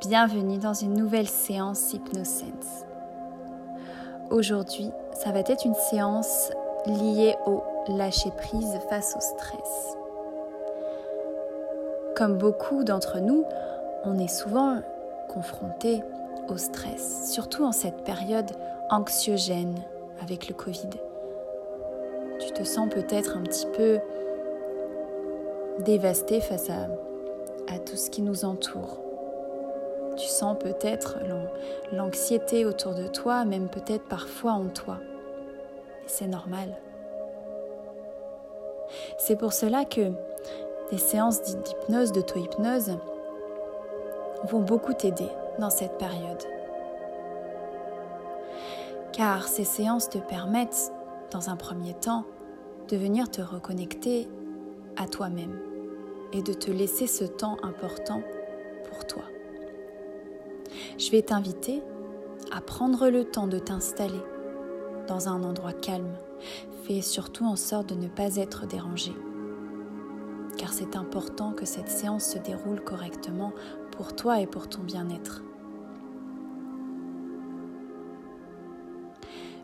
bienvenue dans une nouvelle séance HypnoSense. Aujourd'hui, ça va être une séance liée au lâcher prise face au stress. Comme beaucoup d'entre nous, on est souvent confronté au stress, surtout en cette période anxiogène avec le Covid. Tu te sens peut-être un petit peu dévasté face à, à tout ce qui nous entoure. Tu sens peut-être l'anxiété autour de toi, même peut-être parfois en toi. Et c'est normal. C'est pour cela que des séances d'hypnose, d'auto-hypnose, vont beaucoup t'aider dans cette période. Car ces séances te permettent, dans un premier temps, de venir te reconnecter à toi-même et de te laisser ce temps important pour toi. Je vais t'inviter à prendre le temps de t'installer dans un endroit calme. Fais surtout en sorte de ne pas être dérangé. Car c'est important que cette séance se déroule correctement pour toi et pour ton bien-être.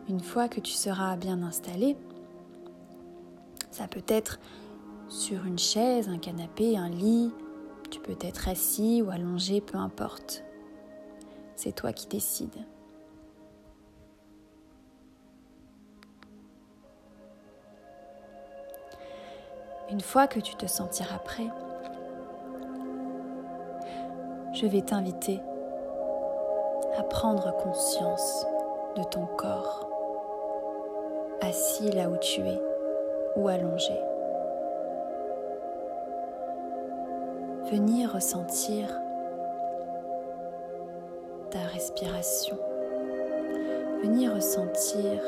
Une fois que tu seras bien installé, ça peut être sur une chaise, un canapé, un lit, tu peux être assis ou allongé, peu importe. C'est toi qui décides. Une fois que tu te sentiras prêt, je vais t'inviter à prendre conscience de ton corps, assis là où tu es ou allongé. Venir ressentir ta respiration. Venir ressentir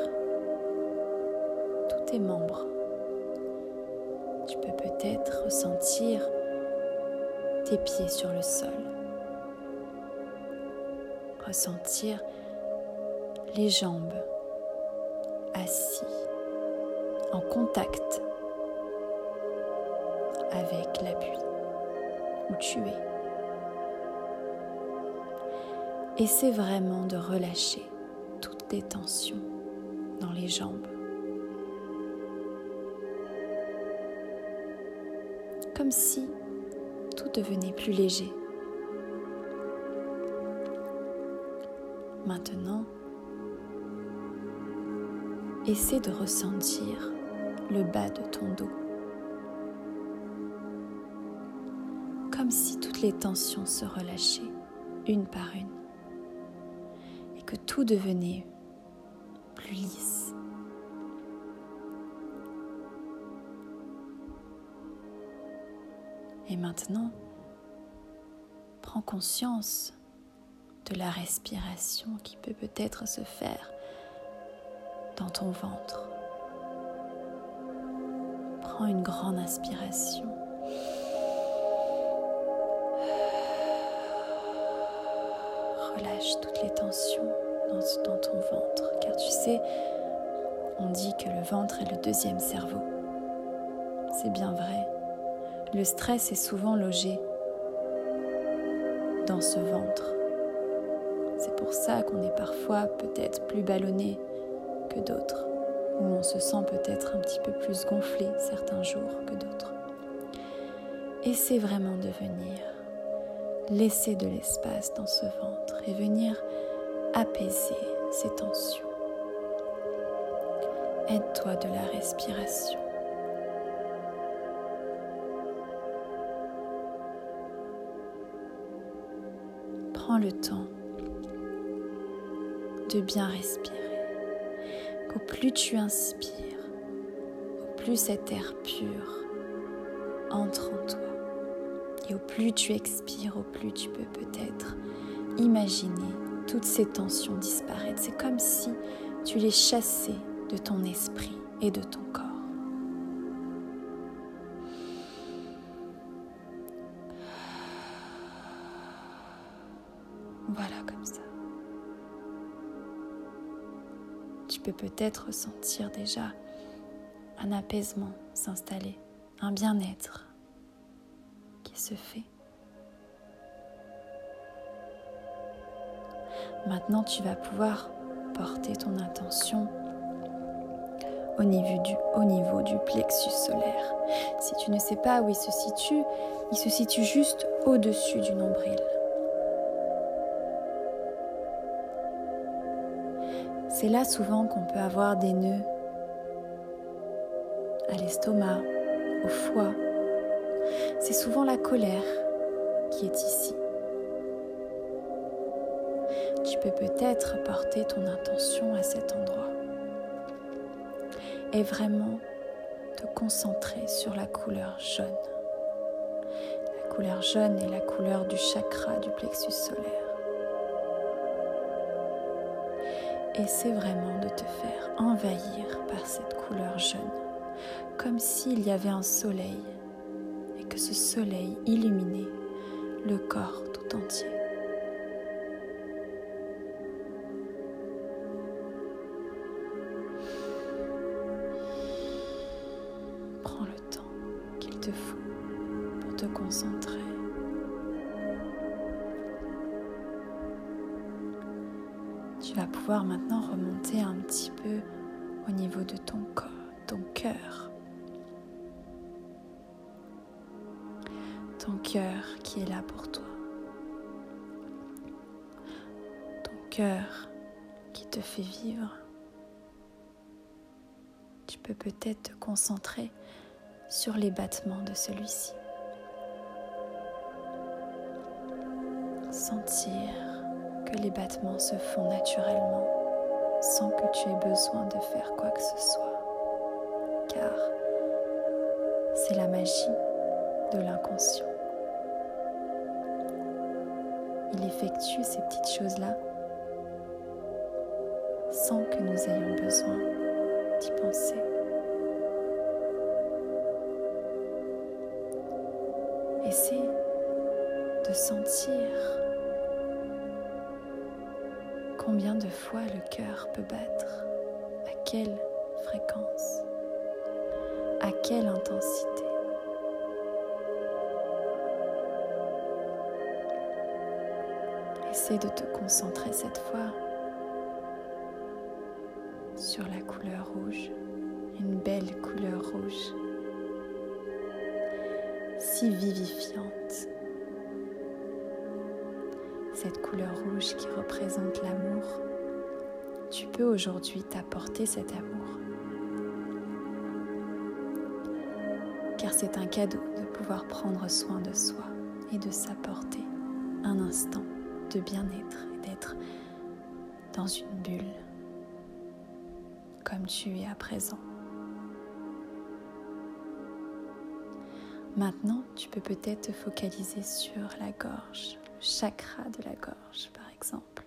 tous tes membres. Tu peux peut-être ressentir tes pieds sur le sol. Ressentir les jambes assis en contact avec l'appui où tu es. Essaie vraiment de relâcher toutes tes tensions dans les jambes. Comme si tout devenait plus léger. Maintenant, essaie de ressentir le bas de ton dos. Comme si toutes les tensions se relâchaient une par une que tout devenait plus lisse. Et maintenant, prends conscience de la respiration qui peut peut-être se faire dans ton ventre. Prends une grande inspiration. Relâche toutes les tensions dans, ton ventre, car tu sais, on dit que le ventre est le deuxième cerveau. C'est bien vrai. Le stress est souvent logé dans ce ventre. C'est pour ça qu'on est parfois peut-être plus ballonné que d'autres, ou on se sent peut-être un petit peu plus gonflé certains jours que d'autres. Essaie vraiment de venir laisser de l'espace dans ce ventre et venir apaiser ces tensions. Aide-toi de la respiration. Prends le temps de bien respirer. Qu'au plus tu inspires, au plus cet air pur entre en toi. Et au plus tu expires, au plus tu peux peut-être imaginer toutes ces tensions disparaître. C'est comme si tu les chassais de ton esprit et de ton corps. Voilà comme ça. Tu peux peut-être ressentir déjà un apaisement s'installer, un bien-être se fait. Maintenant, tu vas pouvoir porter ton intention au niveau, du, au niveau du plexus solaire. Si tu ne sais pas où il se situe, il se situe juste au-dessus du nombril. C'est là souvent qu'on peut avoir des nœuds à l'estomac, au foie. C'est souvent la colère qui est ici. Tu peux peut-être porter ton intention à cet endroit et vraiment te concentrer sur la couleur jaune. La couleur jaune est la couleur du chakra du plexus solaire. Essaie vraiment de te faire envahir par cette couleur jaune, comme s'il y avait un soleil ce soleil illuminait le corps tout entier. Prends le temps qu'il te faut pour te concentrer. Tu vas pouvoir maintenant remonter un petit peu au niveau de ton corps, ton cœur. Ton cœur qui est là pour toi. Ton cœur qui te fait vivre. Tu peux peut-être te concentrer sur les battements de celui-ci. Sentir que les battements se font naturellement sans que tu aies besoin de faire quoi que ce soit. Car c'est la magie de l'inconscient. Il effectue ces petites choses-là sans que nous ayons besoin d'y penser. Essaie de sentir combien de fois le cœur peut battre, à quelle fréquence, à quelle intensité. Essaie de te concentrer cette fois sur la couleur rouge, une belle couleur rouge, si vivifiante. Cette couleur rouge qui représente l'amour, tu peux aujourd'hui t'apporter cet amour. Car c'est un cadeau de pouvoir prendre soin de soi et de s'apporter un instant de bien-être et d'être dans une bulle comme tu es à présent. Maintenant, tu peux peut-être te focaliser sur la gorge, le chakra de la gorge par exemple.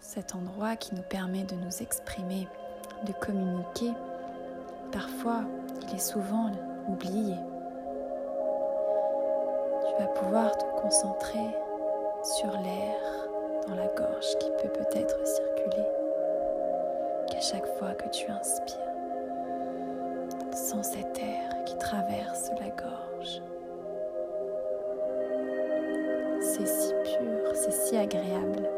Cet endroit qui nous permet de nous exprimer, de communiquer, parfois il est souvent oublié. Tu vas pouvoir te concentrer sur l'air dans la gorge qui peut peut-être circuler qu'à chaque fois que tu inspires. Sens cet air qui traverse la gorge. C'est si pur, c'est si agréable.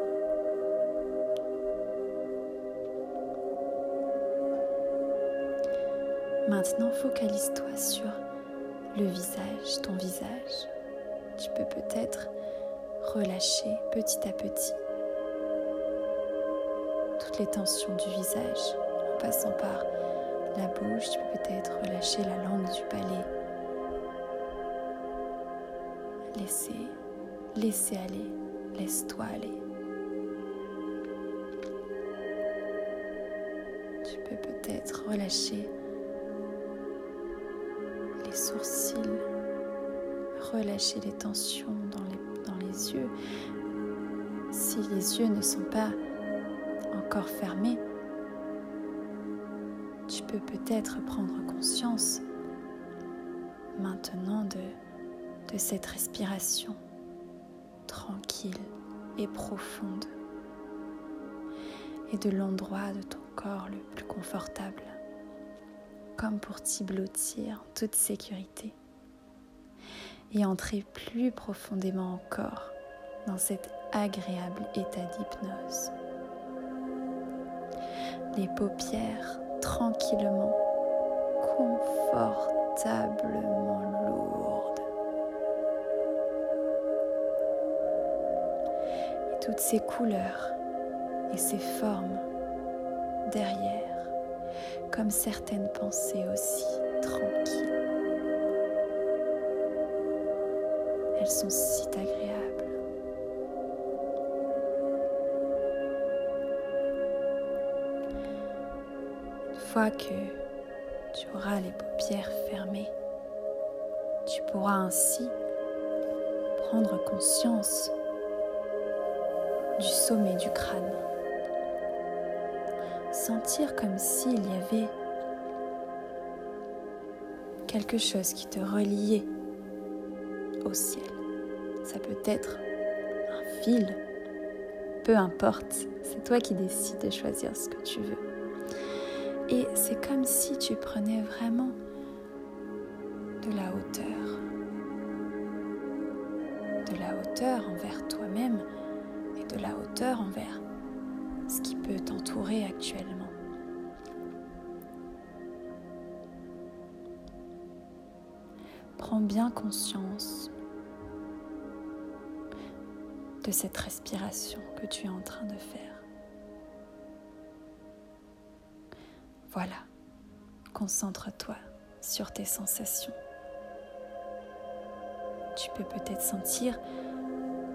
Maintenant, focalise-toi sur le visage, ton visage. Tu peux peut-être relâcher petit à petit toutes les tensions du visage en passant par la bouche. Tu peux peut-être relâcher la langue du palais. Laissez, laissez aller, laisse-toi aller. Tu peux peut-être relâcher les sourcils, relâcher les tensions dans les, yeux. Si les yeux ne sont pas encore fermés, tu peux peut-être prendre conscience maintenant de cette respiration tranquille et profonde et de l'endroit de ton corps le plus confortable, comme pour t'y blottir en toute sécurité entrer plus profondément encore dans cet agréable état d'hypnose. Les paupières tranquillement, confortablement lourdes. Et toutes ces couleurs et ces formes derrière, comme certaines pensées aussi tranquilles. Sont si agréables. Une fois que tu auras les paupières fermées, tu pourras ainsi prendre conscience du sommet du crâne. Sentir comme s'il y avait quelque chose qui te reliait au ciel. Ça peut être un fil, peu importe, c'est toi qui décides de choisir ce que tu veux. Et c'est comme si tu prenais vraiment de la hauteur. De la hauteur envers toi-même et de la hauteur envers ce qui peut t'entourer actuellement. Prends bien conscience de cette respiration que tu es en train de faire. Voilà, concentre-toi sur tes sensations. Tu peux peut-être sentir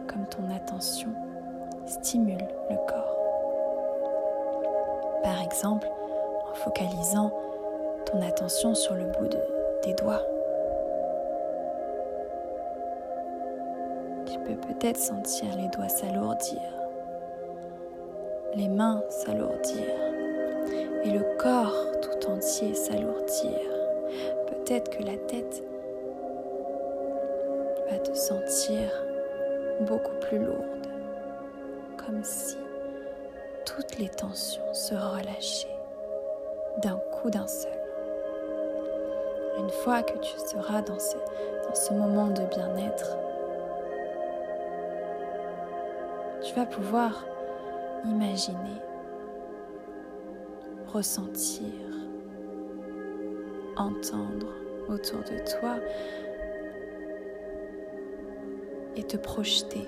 comme ton attention stimule le corps. Par exemple, en focalisant ton attention sur le bout des doigts peut-être sentir les doigts s'alourdir, les mains s'alourdir et le corps tout entier s'alourdir. Peut-être que la tête va te sentir beaucoup plus lourde, comme si toutes les tensions se relâchaient d'un coup d'un seul. Une fois que tu seras dans ce, dans ce moment de bien-être, tu vas pouvoir imaginer, ressentir, entendre autour de toi et te projeter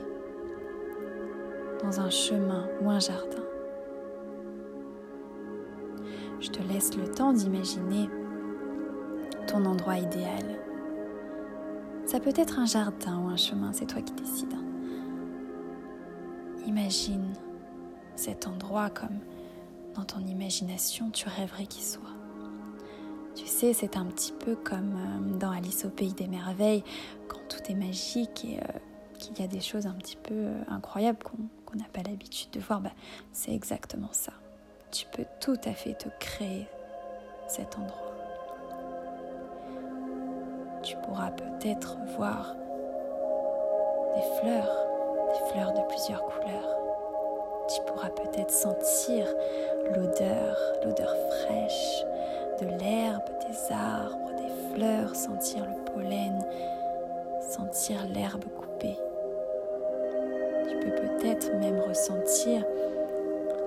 dans un chemin ou un jardin. Je te laisse le temps d'imaginer ton endroit idéal. Ça peut être un jardin ou un chemin, c'est toi qui décides. Imagine cet endroit comme dans ton imagination tu rêverais qu'il soit. Tu sais, c'est un petit peu comme euh, dans Alice au pays des merveilles, quand tout est magique et euh, qu'il y a des choses un petit peu euh, incroyables qu'on n'a pas l'habitude de voir. Bah, c'est exactement ça. Tu peux tout à fait te créer cet endroit. Tu pourras peut-être voir des fleurs de plusieurs couleurs. Tu pourras peut-être sentir l'odeur, l'odeur fraîche de l'herbe, des arbres, des fleurs, sentir le pollen, sentir l'herbe coupée. Tu peux peut-être même ressentir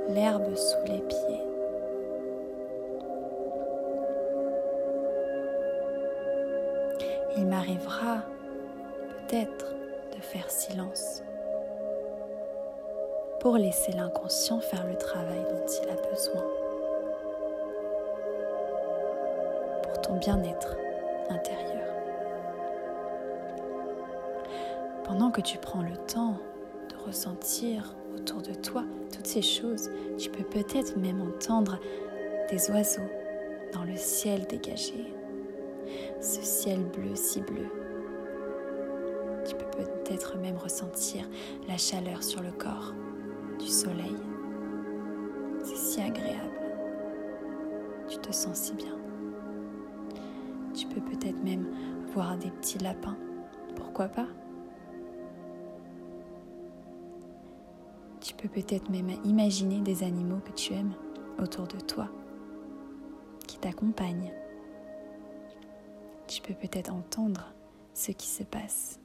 l'herbe sous les pieds. Il m'arrivera peut-être de faire silence pour laisser l'inconscient faire le travail dont il a besoin. Pour ton bien-être intérieur. Pendant que tu prends le temps de ressentir autour de toi toutes ces choses, tu peux peut-être même entendre des oiseaux dans le ciel dégagé. Ce ciel bleu si bleu. Tu peux peut-être même ressentir la chaleur sur le corps du soleil. C'est si agréable. Tu te sens si bien. Tu peux peut-être même voir des petits lapins. Pourquoi pas? Tu peux peut-être même imaginer des animaux que tu aimes autour de toi, qui t'accompagnent. Tu peux peut-être entendre ce qui se passe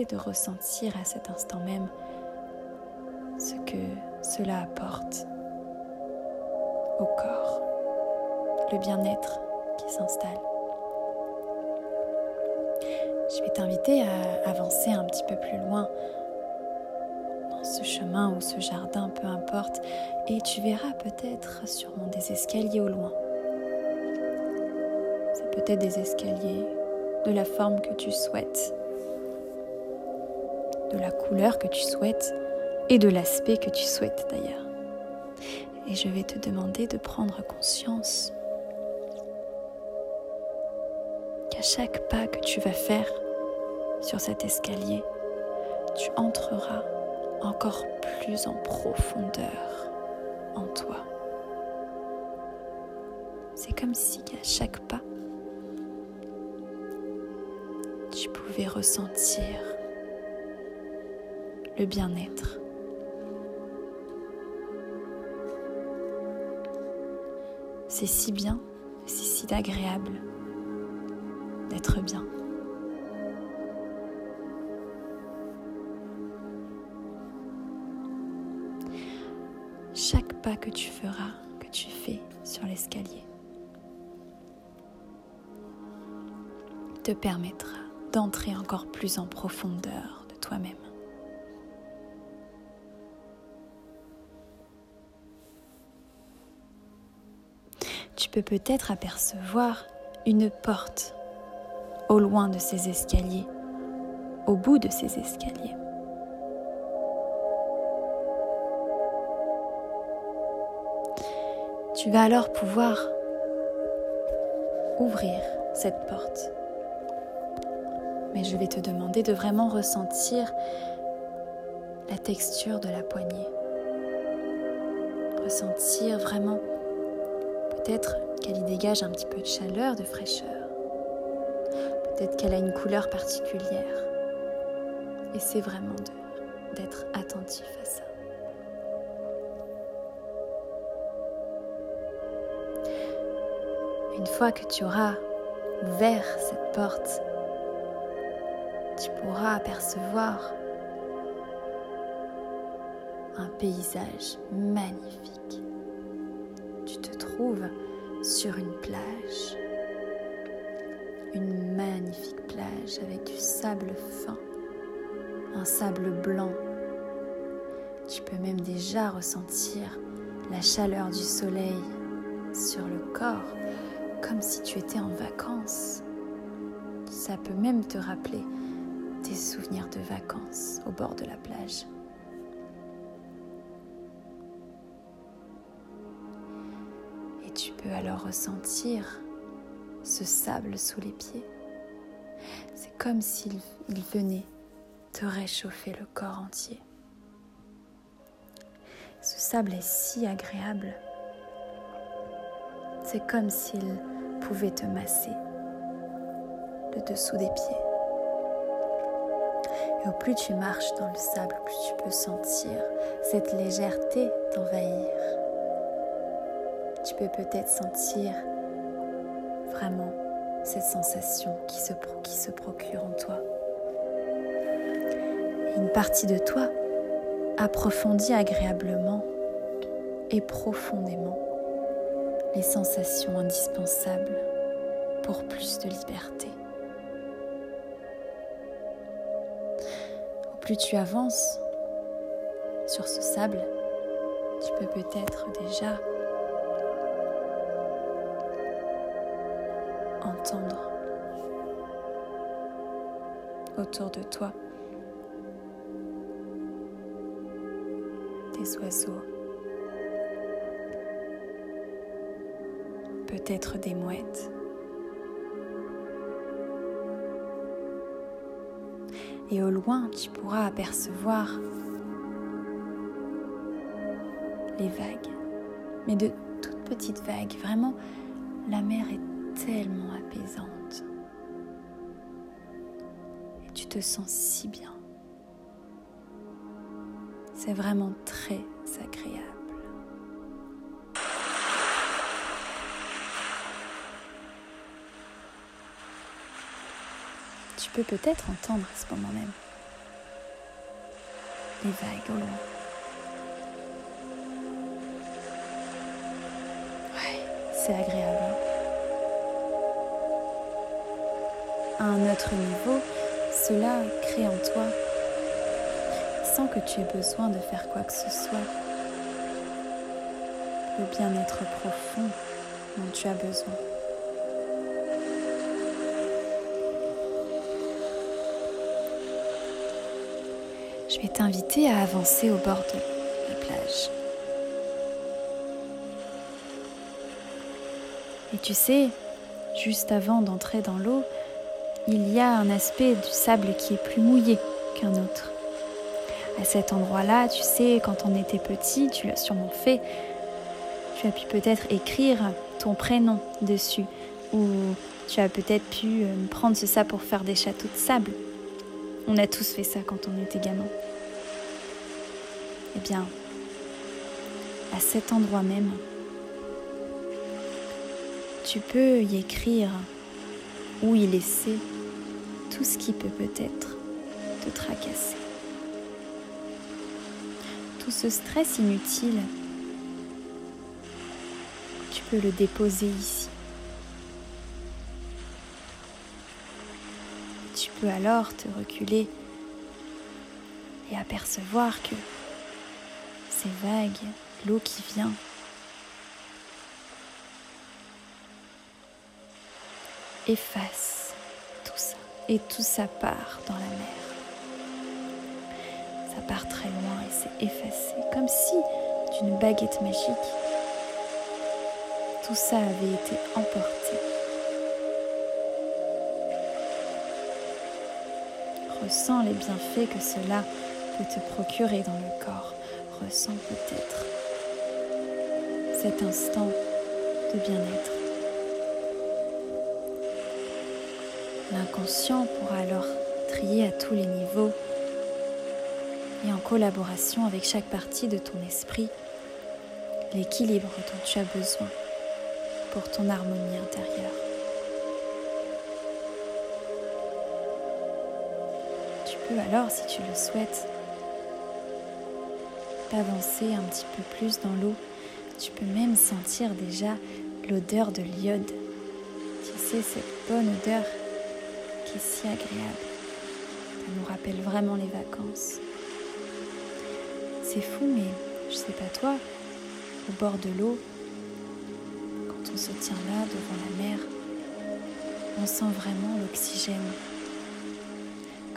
de ressentir à cet instant même ce que cela apporte au corps, le bien-être qui s'installe. Je vais t'inviter à avancer un petit peu plus loin dans ce chemin ou ce jardin, peu importe, et tu verras peut-être sûrement des escaliers au loin. C'est peut-être des escaliers de la forme que tu souhaites, de la couleur que tu souhaites et de l'aspect que tu souhaites d'ailleurs. Et je vais te demander de prendre conscience qu'à chaque pas que tu vas faire sur cet escalier, tu entreras encore plus en profondeur en toi. C'est comme si à chaque pas, tu pouvais ressentir le bien-être. C'est si bien, c'est si agréable d'être bien. Chaque pas que tu feras, que tu fais sur l'escalier, te permettra d'entrer encore plus en profondeur de toi-même. Peut-être apercevoir une porte au loin de ces escaliers, au bout de ces escaliers. Tu vas alors pouvoir ouvrir cette porte mais je vais te demander de vraiment ressentir la texture de la poignée. Ressentir vraiment peut-être qu'elle y dégage un petit peu de chaleur, de fraîcheur. Peut-être qu'elle a une couleur particulière. Et c'est vraiment d'être attentif à ça. Une fois que tu auras ouvert cette porte, tu pourras apercevoir un paysage magnifique. Tu te trouves sur une plage, une magnifique plage avec du sable fin, un sable blanc. Tu peux même déjà ressentir la chaleur du soleil sur le corps, comme si tu étais en vacances. Ça peut même te rappeler tes souvenirs de vacances au bord de la plage. Alors ressentir ce sable sous les pieds. C'est comme s'il venait te réchauffer le corps entier. Ce sable est si agréable. C'est comme s'il pouvait te masser le dessous des pieds. Et au plus tu marches dans le sable, plus tu peux sentir cette légèreté t'envahir. Tu peux peut-être sentir vraiment cette sensation qui se, procure en toi. une partie de toi approfondit agréablement et profondément les sensations indispensables pour plus de liberté. plus tu avances sur ce sable, tu peux peut-être déjà autour de toi des oiseaux, peut-être des mouettes. et au loin tu pourras apercevoir les vagues, mais de toutes petites vagues. Vraiment, la mer est tellement apaisante. Et tu te sens si bien. C'est vraiment très agréable. Tu peux peut-être entendre à ce moment même les vagues au loin. Ouais, c'est agréable. À un autre niveau, cela crée en toi, sans que tu aies besoin de faire quoi que ce soit, le bien-être profond dont tu as besoin. Je vais t'inviter à avancer au bord de la plage. Et tu sais, juste avant d'entrer dans l'eau, il y a un aspect du sable qui est plus mouillé qu'un autre. À cet endroit-là, tu sais, quand on était petit, tu l'as sûrement fait, tu as pu peut-être écrire ton prénom dessus, ou tu as peut-être pu euh, prendre ce sable pour faire des châteaux de sable. On a tous fait ça quand on était gamin. Eh bien, à cet endroit même, tu peux y écrire ou y laisser tout ce qui peut peut-être te tracasser. Tout ce stress inutile, tu peux le déposer ici. Tu peux alors te reculer et apercevoir que ces vagues, l'eau qui vient, efface. Et tout ça part dans la mer. Ça part très loin et c'est effacé, comme si d'une baguette magique, tout ça avait été emporté. Ressens les bienfaits que cela peut te procurer dans le corps. Ressens peut-être cet instant de bien-être. L'inconscient pourra alors trier à tous les niveaux et en collaboration avec chaque partie de ton esprit l'équilibre dont tu as besoin pour ton harmonie intérieure. Tu peux alors, si tu le souhaites, t'avancer un petit peu plus dans l'eau. Tu peux même sentir déjà l'odeur de l'iode. Tu sais, cette bonne odeur si agréable. Ça nous rappelle vraiment les vacances. C'est fou, mais je sais pas toi, au bord de l'eau, quand on se tient là devant la mer, on sent vraiment l'oxygène.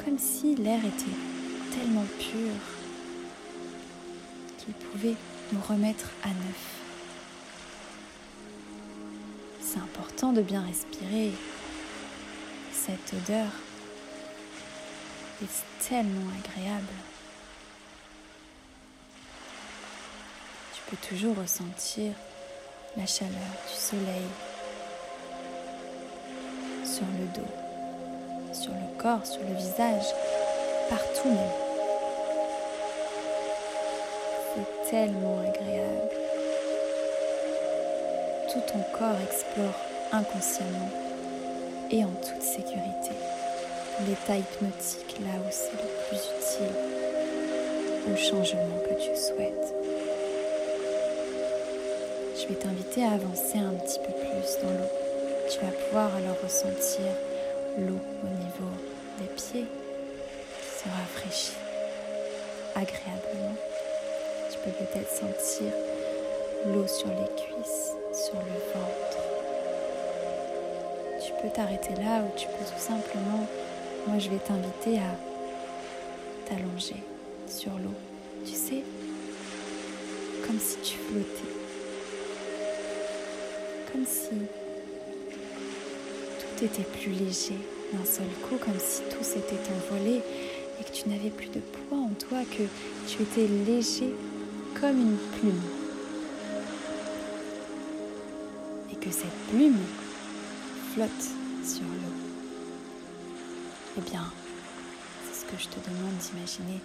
Comme si l'air était tellement pur qu'il pouvait nous remettre à neuf. C'est important de bien respirer cette odeur est tellement agréable. Tu peux toujours ressentir la chaleur du soleil sur le dos, sur le corps, sur le visage, partout même. C'est tellement agréable. Tout ton corps explore inconsciemment et en toute sécurité. L'état hypnotique là où c'est le plus utile au changement que tu souhaites. Je vais t'inviter à avancer un petit peu plus dans l'eau. Tu vas pouvoir alors ressentir l'eau au niveau des pieds qui se rafraîchit agréablement. Tu peux peut-être sentir l'eau sur les cuisses, sur le ventre t'arrêter là ou tu peux tout simplement, moi je vais t'inviter à t'allonger sur l'eau. Tu sais, comme si tu flottais. Comme si tout était plus léger d'un seul coup, comme si tout s'était envolé et que tu n'avais plus de poids en toi, que tu étais léger comme une plume. Et que cette plume flotte sur l'eau. Eh bien, c'est ce que je te demande d'imaginer,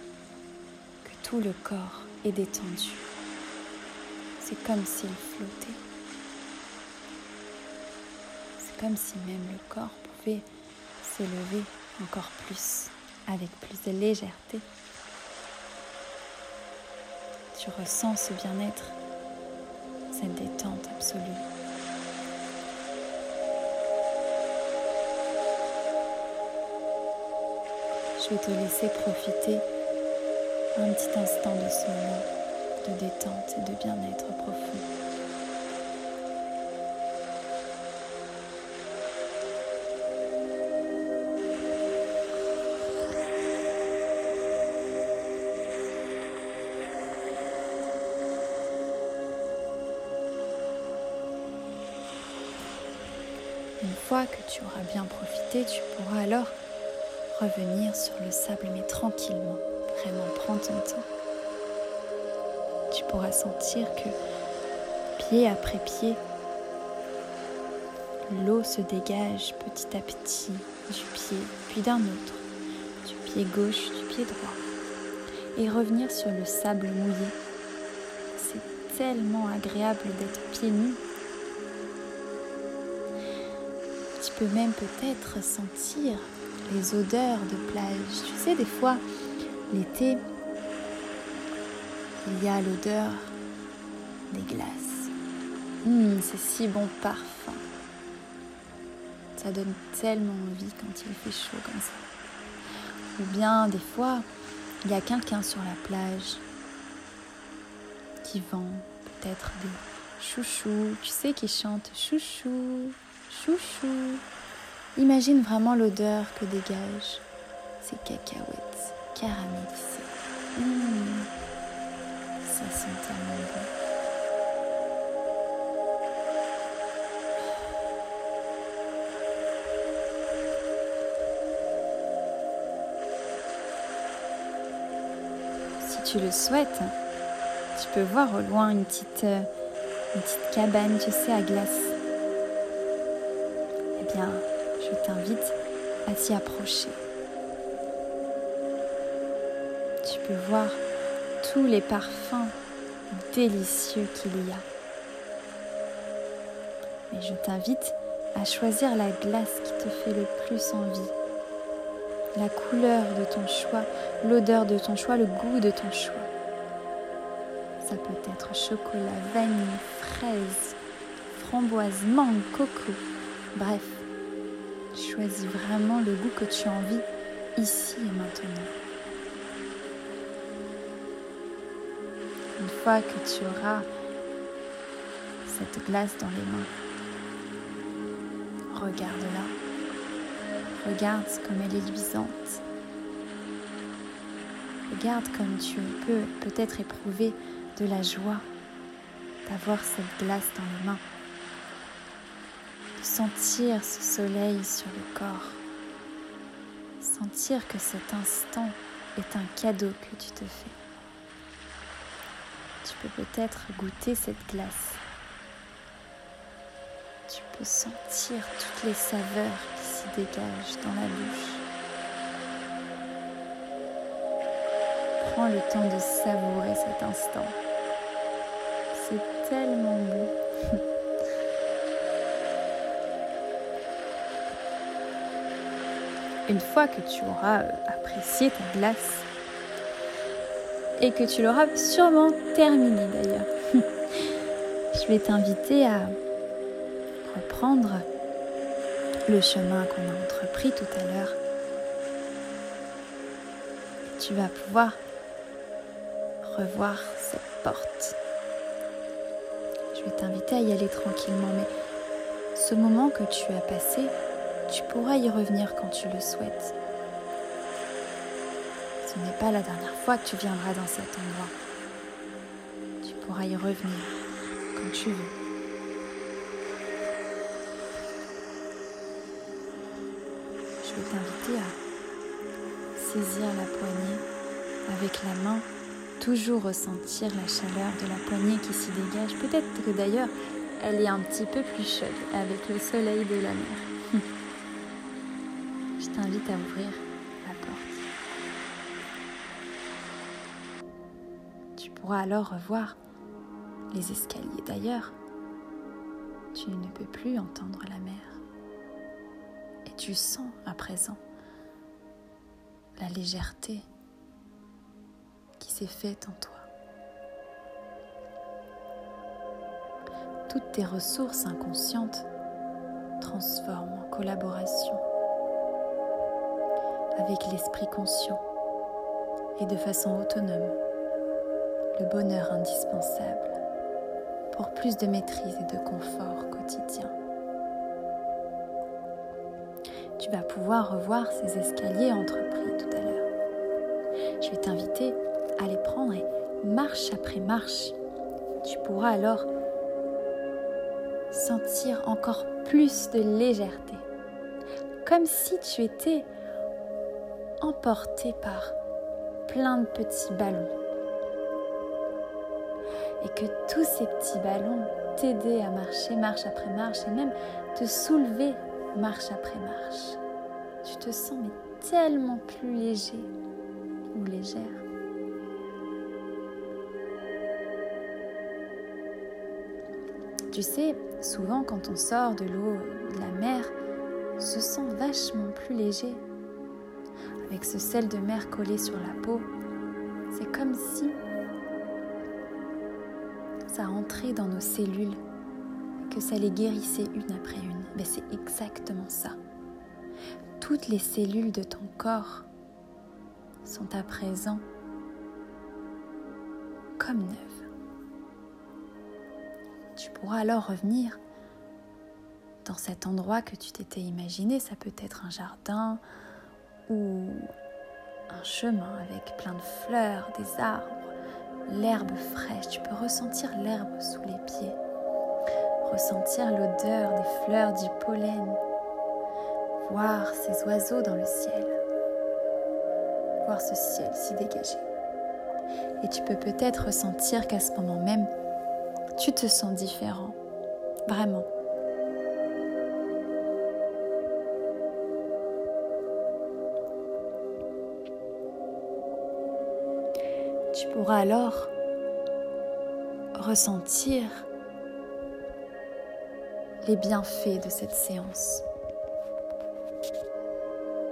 que tout le corps est détendu. C'est comme s'il flottait. C'est comme si même le corps pouvait s'élever encore plus, avec plus de légèreté. tu ressens ce bien-être, te laisser profiter un petit instant de ce moment de détente et de bien-être profond. Une fois que tu auras bien profité, tu pourras alors revenir sur le sable, mais tranquillement. Vraiment, prends ton temps. Tu pourras sentir que pied après pied, l'eau se dégage petit à petit du pied, puis d'un autre, du pied gauche, du pied droit, et revenir sur le sable mouillé. C'est tellement agréable d'être pieds nus. Tu peux même peut-être sentir les odeurs de plage. Tu sais, des fois, l'été, il y a l'odeur des glaces. Hum, c'est si bon parfum. Ça donne tellement envie quand il fait chaud comme ça. Ou bien, des fois, il y a quelqu'un sur la plage qui vend peut-être des chouchous, tu sais, qui chante chouchou, chouchou. Imagine vraiment l'odeur que dégagent ces cacahuètes caramélisées. Mmh. Ça sent tellement bon. Si tu le souhaites, tu peux voir au loin une petite, euh, une petite cabane, tu sais, à glace. Eh bien, je t'invite à t'y approcher. Tu peux voir tous les parfums délicieux qu'il y a. Et je t'invite à choisir la glace qui te fait le plus envie. La couleur de ton choix, l'odeur de ton choix, le goût de ton choix. Ça peut être chocolat, vanille, fraise, framboise, mangue, coco. Bref, Choisis vraiment le goût que tu as envie ici et maintenant. Une fois que tu auras cette glace dans les mains, regarde-la. Regarde comme elle est luisante. Regarde comme tu peux peut-être éprouver de la joie d'avoir cette glace dans les mains sentir ce soleil sur le corps, sentir que cet instant est un cadeau que tu te fais. Tu peux peut-être goûter cette glace. Tu peux sentir toutes les saveurs qui s'y dégagent dans la bouche. Prends le temps de savourer cet instant. C'est tellement beau. une fois que tu auras euh, apprécié ta glace et que tu l'auras sûrement terminée d'ailleurs, je vais t'inviter à reprendre le chemin qu'on a entrepris tout à l'heure. Tu vas pouvoir revoir cette porte. Je vais t'inviter à y aller tranquillement, mais ce moment que tu as passé, tu pourras y revenir quand tu le souhaites. Ce n'est pas la dernière fois que tu viendras dans cet endroit. Tu pourras y revenir quand tu veux. Je vais t'inviter à saisir la poignée avec la main, toujours ressentir la chaleur de la poignée qui s'y dégage. Peut-être que d'ailleurs, elle est un petit peu plus chaude avec le soleil de la mer t'invite à ouvrir la porte. Tu pourras alors revoir les escaliers d'ailleurs. Tu ne peux plus entendre la mer. Et tu sens à présent la légèreté qui s'est faite en toi. Toutes tes ressources inconscientes transforment en collaboration avec l'esprit conscient et de façon autonome le bonheur indispensable pour plus de maîtrise et de confort quotidien. Tu vas pouvoir revoir ces escaliers entrepris tout à l'heure. Je vais t'inviter à les prendre et marche après marche, tu pourras alors sentir encore plus de légèreté, comme si tu étais emporté par plein de petits ballons et que tous ces petits ballons t'aidaient à marcher marche après marche et même te soulever marche après marche. Tu te sens tellement plus léger ou légère. Tu sais, souvent quand on sort de l'eau de la mer, on se sent vachement plus léger. Avec ce sel de mer collé sur la peau, c'est comme si ça rentrait dans nos cellules, que ça les guérissait une après une. Mais c'est exactement ça. Toutes les cellules de ton corps sont à présent comme neuves. Tu pourras alors revenir dans cet endroit que tu t'étais imaginé. Ça peut être un jardin ou un chemin avec plein de fleurs, des arbres, l'herbe fraîche. Tu peux ressentir l'herbe sous les pieds, ressentir l'odeur des fleurs, du pollen, voir ces oiseaux dans le ciel, voir ce ciel si dégagé. Et tu peux peut-être ressentir qu'à ce moment même, tu te sens différent, vraiment. Tu pourras alors ressentir les bienfaits de cette séance,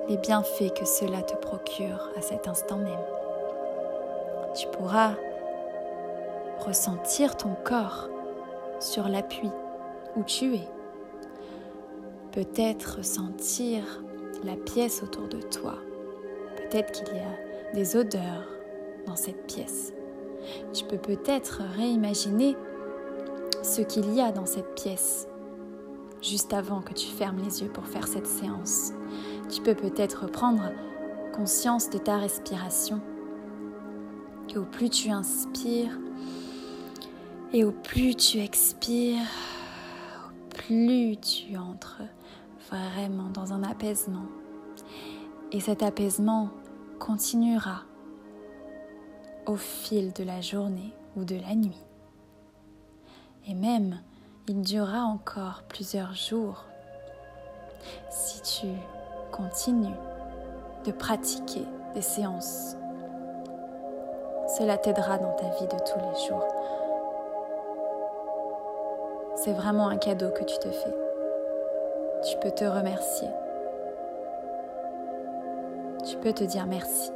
les bienfaits que cela te procure à cet instant même. Tu pourras ressentir ton corps sur l'appui où tu es. Peut-être sentir la pièce autour de toi. Peut-être qu'il y a des odeurs dans cette pièce. Tu peux peut-être réimaginer ce qu'il y a dans cette pièce juste avant que tu fermes les yeux pour faire cette séance. Tu peux peut-être prendre conscience de ta respiration. Et au plus tu inspires et au plus tu expires, au plus tu entres vraiment dans un apaisement. Et cet apaisement continuera au fil de la journée ou de la nuit. Et même, il durera encore plusieurs jours si tu continues de pratiquer des séances. Cela t'aidera dans ta vie de tous les jours. C'est vraiment un cadeau que tu te fais. Tu peux te remercier. Tu peux te dire merci.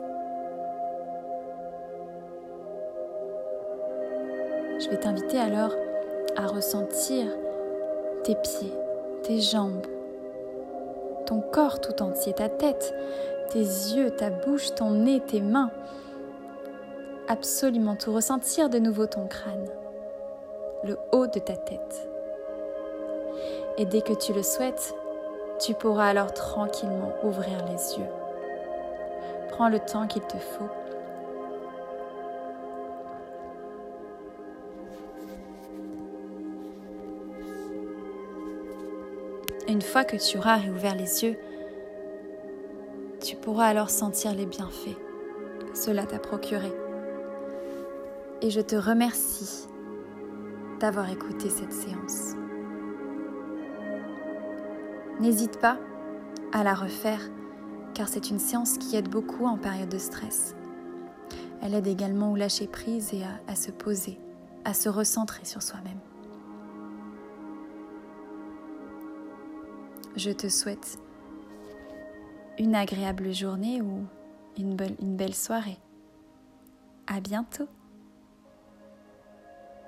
Je vais t'inviter alors à ressentir tes pieds, tes jambes, ton corps tout entier, ta tête, tes yeux, ta bouche, ton nez, tes mains. Absolument tout. Ressentir de nouveau ton crâne, le haut de ta tête. Et dès que tu le souhaites, tu pourras alors tranquillement ouvrir les yeux. Prends le temps qu'il te faut Une fois que tu auras réouvert les yeux, tu pourras alors sentir les bienfaits que cela t'a procuré. Et je te remercie d'avoir écouté cette séance. N'hésite pas à la refaire car c'est une séance qui aide beaucoup en période de stress. Elle aide également au lâcher prise et à, à se poser, à se recentrer sur soi-même. Je te souhaite une agréable journée ou une, belle, soirée. À bientôt!